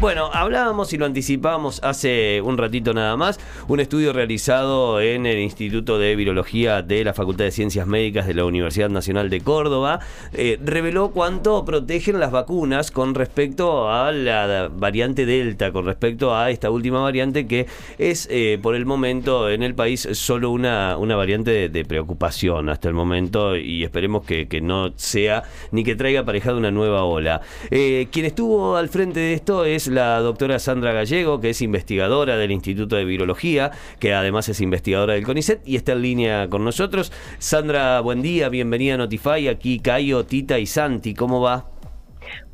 Bueno, hablábamos y lo anticipábamos hace un ratito nada más. Un estudio realizado en el Instituto de Virología de la Facultad de Ciencias Médicas de la Universidad Nacional de Córdoba eh, reveló cuánto protegen las vacunas con respecto a la variante Delta, con respecto a esta última variante que es eh, por el momento en el país solo una, una variante de, preocupación hasta el momento y esperemos que, no sea ni que traiga aparejada una nueva ola. Eh, quien estuvo al frente de esto es la doctora Sandra Gallego, que es investigadora del Instituto de Virología, que además es investigadora del CONICET y está en línea con nosotros. Sandra, buen día, bienvenida a Notify. Aquí Cayo, Tita y Santi, ¿cómo va?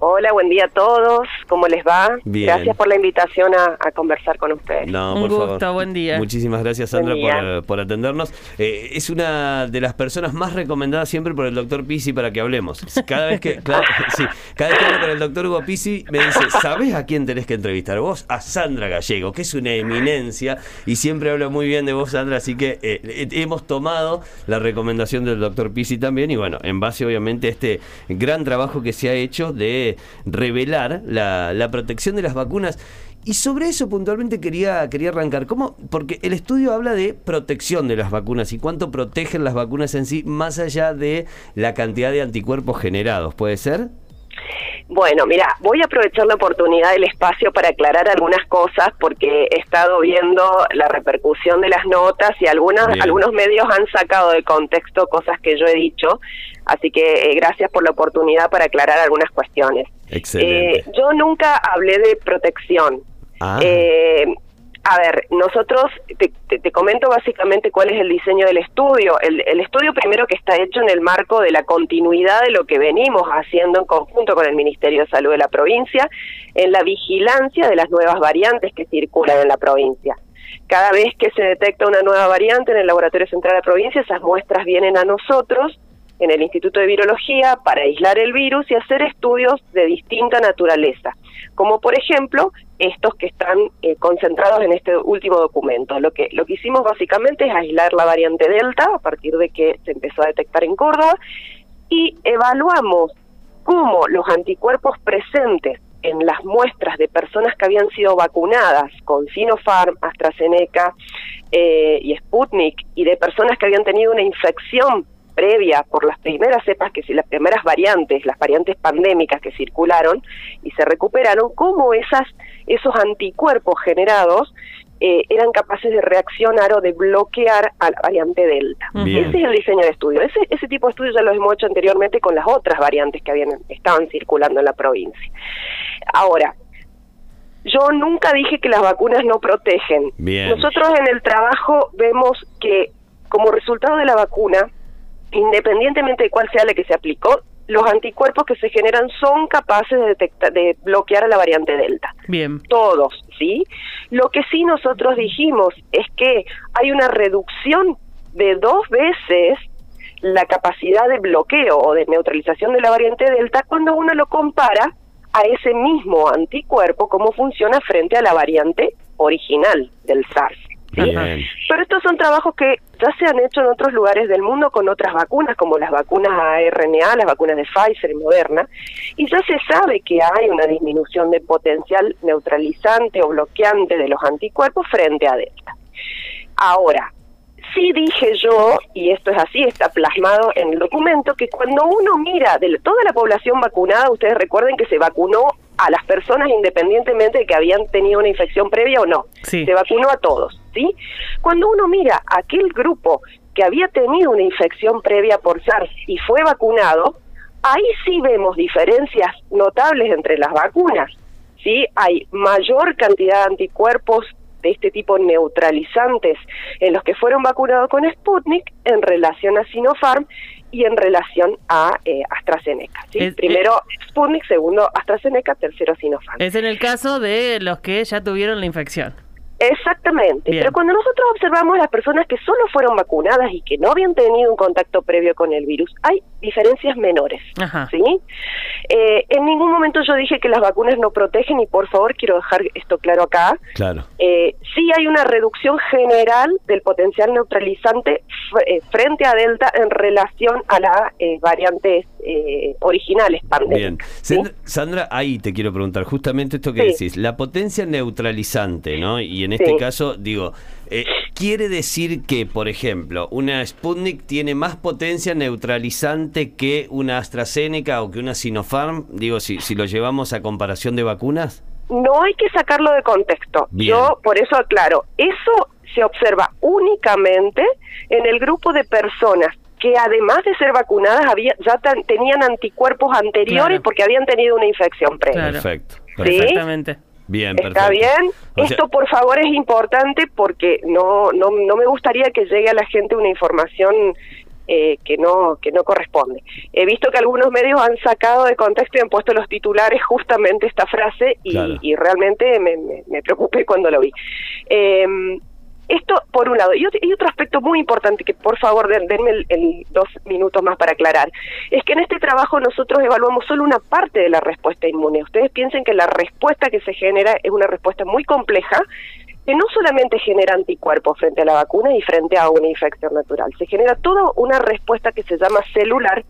Hola, buen día a todos. ¿Cómo les va? Gracias por la invitación a, conversar con ustedes. No, Un gusto, buen día. Muchísimas gracias, Sandra, por, atendernos. Eh, es una de las personas más recomendadas siempre por el doctor Pisi para que hablemos. Cada vez que, sí, cada vez que hablo con el doctor Hugo Pisi, me dice: ¿Sabes a quién tenés que entrevistar? Vos, a Sandra Gallego, que es una eminencia y siempre habla muy bien de vos, Sandra. Así que eh, hemos tomado la recomendación del doctor Pisi también. Y bueno, en base, obviamente, a este gran trabajo que se ha hecho de revelar la, protección de las vacunas. Y sobre eso puntualmente quería, quería arrancar. ¿Cómo? Porque el estudio habla de protección de las vacunas y cuánto protegen las vacunas en sí, más allá de la cantidad de anticuerpos generados. ¿Puede ser? Bueno, mira, voy a aprovechar la oportunidad del espacio para aclarar algunas cosas porque he estado viendo la repercusión de las notas y algunas, algunos medios han sacado de contexto cosas que yo he dicho, así que eh, gracias por la oportunidad para aclarar algunas cuestiones. Excelente. Eh, yo nunca hablé de protección. Ah. Eh, a ver, nosotros te, comento básicamente cuál es el diseño del estudio. El, estudio primero que está hecho en el marco de la continuidad de lo que venimos haciendo en conjunto con el Ministerio de Salud de la provincia en la vigilancia de las nuevas variantes que circulan en la provincia. Cada vez que se detecta una nueva variante en el Laboratorio Central de la provincia, esas muestras vienen a nosotros en el Instituto de Virología para aislar el virus y hacer estudios de distinta naturaleza, como por ejemplo estos que están eh, concentrados en este último documento. Lo que, lo que hicimos básicamente es aislar la variante Delta a partir de que se empezó a detectar en Córdoba y evaluamos cómo los anticuerpos presentes en las muestras de personas que habían sido vacunadas con Sinopharm, AstraZeneca eh, y Sputnik y de personas que habían tenido una infección previa por las primeras cepas, que si las primeras variantes, las variantes pandémicas que circularon y se recuperaron, cómo esas, esos anticuerpos generados eh, eran capaces de reaccionar o de bloquear a la variante Delta. Ese es el diseño de estudio. Ese, ese tipo de estudios ya lo hemos hecho anteriormente con las otras variantes que habían estaban circulando en la provincia. Ahora, yo nunca dije que las vacunas no protegen. Nosotros en el trabajo vemos que como resultado de la vacuna, independientemente de cuál sea la que se aplicó, los anticuerpos que se generan son capaces de detectar, de bloquear a la variante Delta. Bien. Todos, ¿sí? Lo que sí nosotros dijimos es que hay una reducción de dos veces la capacidad de bloqueo o de neutralización de la variante Delta cuando uno lo compara a ese mismo anticuerpo, cómo funciona frente a la variante original del SARS. Pero estos son trabajos que ya se han hecho en otros lugares del mundo con otras vacunas, como las vacunas ARNA, las vacunas de Pfizer y Moderna, y ya se sabe que hay una disminución de potencial neutralizante o bloqueante de los anticuerpos frente a Delta. Ahora, sí dije yo, y esto es así, está plasmado en el documento, que cuando uno mira de toda la población vacunada, ustedes recuerden que se vacunó a las personas independientemente de que habían tenido una infección previa o no. Se vacunó a todos, ¿sí? Cuando uno mira aquel grupo que había tenido una infección previa por SARS y fue vacunado, ahí sí vemos diferencias notables entre las vacunas. ¿sí? Hay mayor cantidad de anticuerpos de este tipo neutralizantes en los que fueron vacunados con Sputnik en relación a Sinopharm y en relación a eh, AstraZeneca. ¿sí? Primero Sputnik, segundo AstraZeneca, tercero Sinopharm. Es en el caso de los que ya tuvieron la infección. Exactamente, pero cuando nosotros observamos las personas que solo fueron vacunadas y que no habían tenido un contacto previo con el virus, hay diferencias menores, ¿sí? Eh, en ningún momento yo dije que las vacunas no protegen y por favor quiero dejar esto claro acá. Claro. Eh, sí hay una reducción general del potencial neutralizante eh, frente a Delta en relación a las variantes originales pandémicas. Bien. Sandra, ahí te quiero preguntar justamente esto que decís, la potencia neutralizante, ¿no? Y en este caso, digo, eh, ¿quiere decir que, por ejemplo, una Sputnik tiene más potencia neutralizante que una AstraZeneca o que una Sinopharm? Digo, si, si lo llevamos a comparación de vacunas. No hay que sacarlo de contexto. Yo por eso aclaro, eso se observa únicamente en el grupo de personas que además de ser vacunadas había, ya tenían anticuerpos anteriores porque habían tenido una infección previa. Perfecto. Perfectamente. Bien, ¿Está bien? Esto, por favor, es importante porque no, no, no me gustaría que llegue a la gente una información eh, que no que no corresponde. He visto que algunos medios han sacado de contexto y han puesto los titulares justamente esta frase y, realmente me, me, preocupé cuando lo vi. Eh, esto por un lado. Y otro, aspecto muy importante que por favor denme el, dos minutos más para aclarar, es que en este trabajo nosotros evaluamos solo una parte de la respuesta inmune. Ustedes piensen que la respuesta que se genera es una respuesta muy compleja que no solamente genera anticuerpos frente a la vacuna y frente a una infección natural, se genera toda una respuesta que se llama celular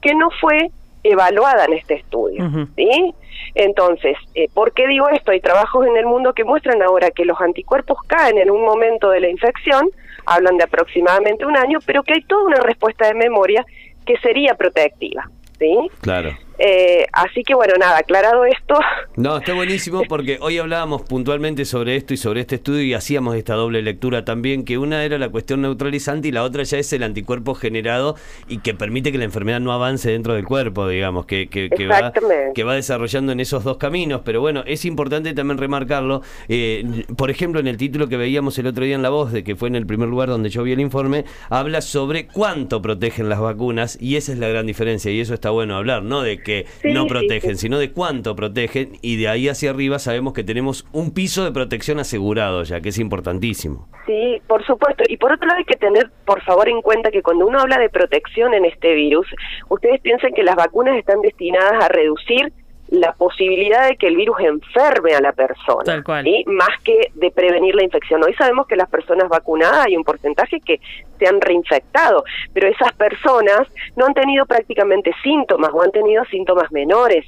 que no fue evaluada en este estudio. ¿sí? Entonces, eh, ¿por qué digo esto? Hay trabajos en el mundo que muestran ahora que los anticuerpos caen en un momento de la infección, hablan de aproximadamente un año, pero que hay toda una respuesta de memoria que sería protectiva. ¿sí? Claro. Eh, así que bueno, nada, aclarado esto. No, está buenísimo porque hoy hablábamos puntualmente sobre esto y sobre este estudio y hacíamos esta doble lectura también, que una era la cuestión neutralizante y la otra ya es el anticuerpo generado y que permite que la enfermedad no avance dentro del cuerpo, digamos, que, que, que va, que va desarrollando en esos dos caminos. Pero bueno, es importante también remarcarlo. Eh, por ejemplo, en el título que veíamos el otro día en La Voz, de que fue en el primer lugar donde yo vi el informe, habla sobre cuánto protegen las vacunas y esa es la gran diferencia y eso está bueno hablar, ¿no? De que que no protegen, sino de cuánto protegen y de ahí hacia arriba sabemos que tenemos un piso de protección asegurado ya, que es importantísimo. Sí, por supuesto. Y por otro lado hay que tener, por favor, en cuenta que cuando uno habla de protección en este virus, ustedes piensen que las vacunas están destinadas a reducir la posibilidad de que el virus enferme a la persona, más que de prevenir la infección. Hoy sabemos que las personas vacunadas hay un porcentaje que se han reinfectado, pero esas personas no han tenido prácticamente síntomas o han tenido síntomas menores.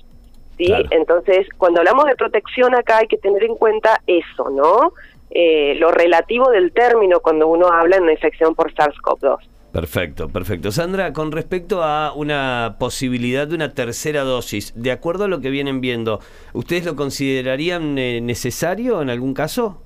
¿sí? Entonces, cuando hablamos de protección acá hay que tener en cuenta eso, ¿no? Eh, lo relativo del término cuando uno habla en una infección por SARS-CoV-2. Perfecto, perfecto. Sandra, con respecto a una posibilidad de una tercera dosis, de acuerdo a lo que vienen viendo, ¿ustedes lo considerarían eh, necesario en algún caso?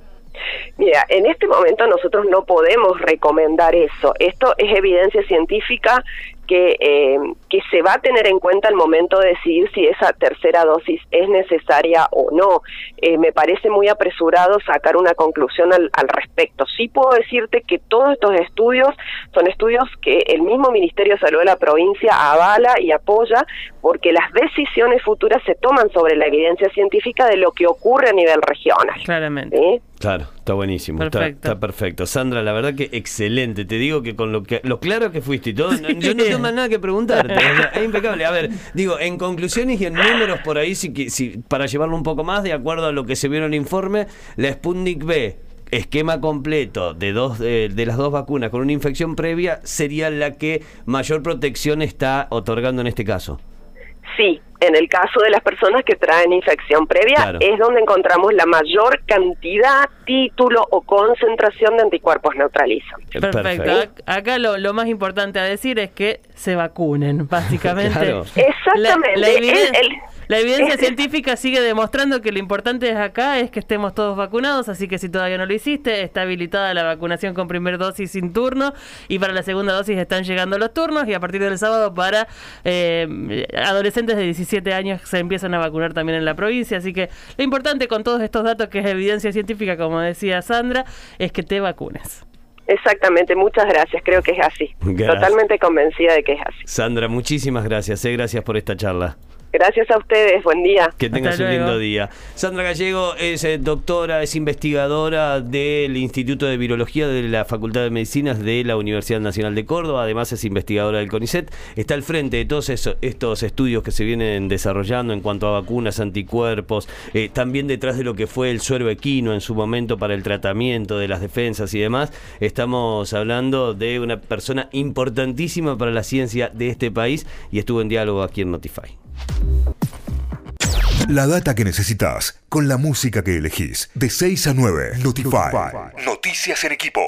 Mira, en este momento nosotros no podemos recomendar eso. Esto es evidencia científica que, eh, que se va a tener en cuenta al momento de decidir si esa tercera dosis es necesaria o no. Eh, me parece muy apresurado sacar una conclusión al, al, respecto. Sí puedo decirte que todos estos estudios son estudios que el mismo Ministerio de Salud de la provincia avala y apoya porque las decisiones futuras se toman sobre la evidencia científica de lo que ocurre a nivel regional. Claramente. Claro, está buenísimo, Está, perfecto. Sandra, la verdad que excelente. Te digo que con lo que lo claro que fuiste y todo, yo no tengo más nada que preguntarte. es impecable. A ver, digo, en conclusiones y en números por ahí, si, si, para llevarlo un poco más, de acuerdo a lo que se vio en el informe, la Sputnik B esquema completo de dos de, las dos vacunas con una infección previa sería la que mayor protección está otorgando en este caso. Sí, en el caso de las personas que traen infección previa es donde encontramos la mayor cantidad, título o concentración de anticuerpos neutralizantes. Perfecto. Acá lo, lo, más importante a decir es que se vacunen, básicamente. Exactamente. La evidencia científica sigue demostrando que lo importante es acá es que estemos todos vacunados, así que si todavía no lo hiciste, está habilitada la vacunación con primer dosis sin turno y para la segunda dosis están llegando los turnos y a partir del sábado para eh, adolescentes de 17 años se empiezan a vacunar también en la provincia, así que lo importante con todos estos datos que es evidencia científica, como decía Sandra, es que te vacunes. Exactamente, muchas gracias, creo que es así. Totalmente convencida de que es así. Sandra, muchísimas gracias, eh, gracias por esta charla. Gracias a ustedes, buen día. Que tengas un lindo día. Sandra Gallego es eh, doctora, es investigadora del Instituto de Virología de la Facultad de Medicinas de la Universidad Nacional de Córdoba, además es investigadora del CONICET, está al frente de todos estos estudios que se vienen desarrollando en cuanto a vacunas, anticuerpos, eh, también detrás de lo que fue el suero equino en su momento para el tratamiento de las defensas y demás. Estamos hablando de una persona importantísima para la ciencia de este país y estuvo en diálogo aquí en Notify. La data que necesitas con la música que elegís. De 6 a 9. Notify. Noticias en equipo.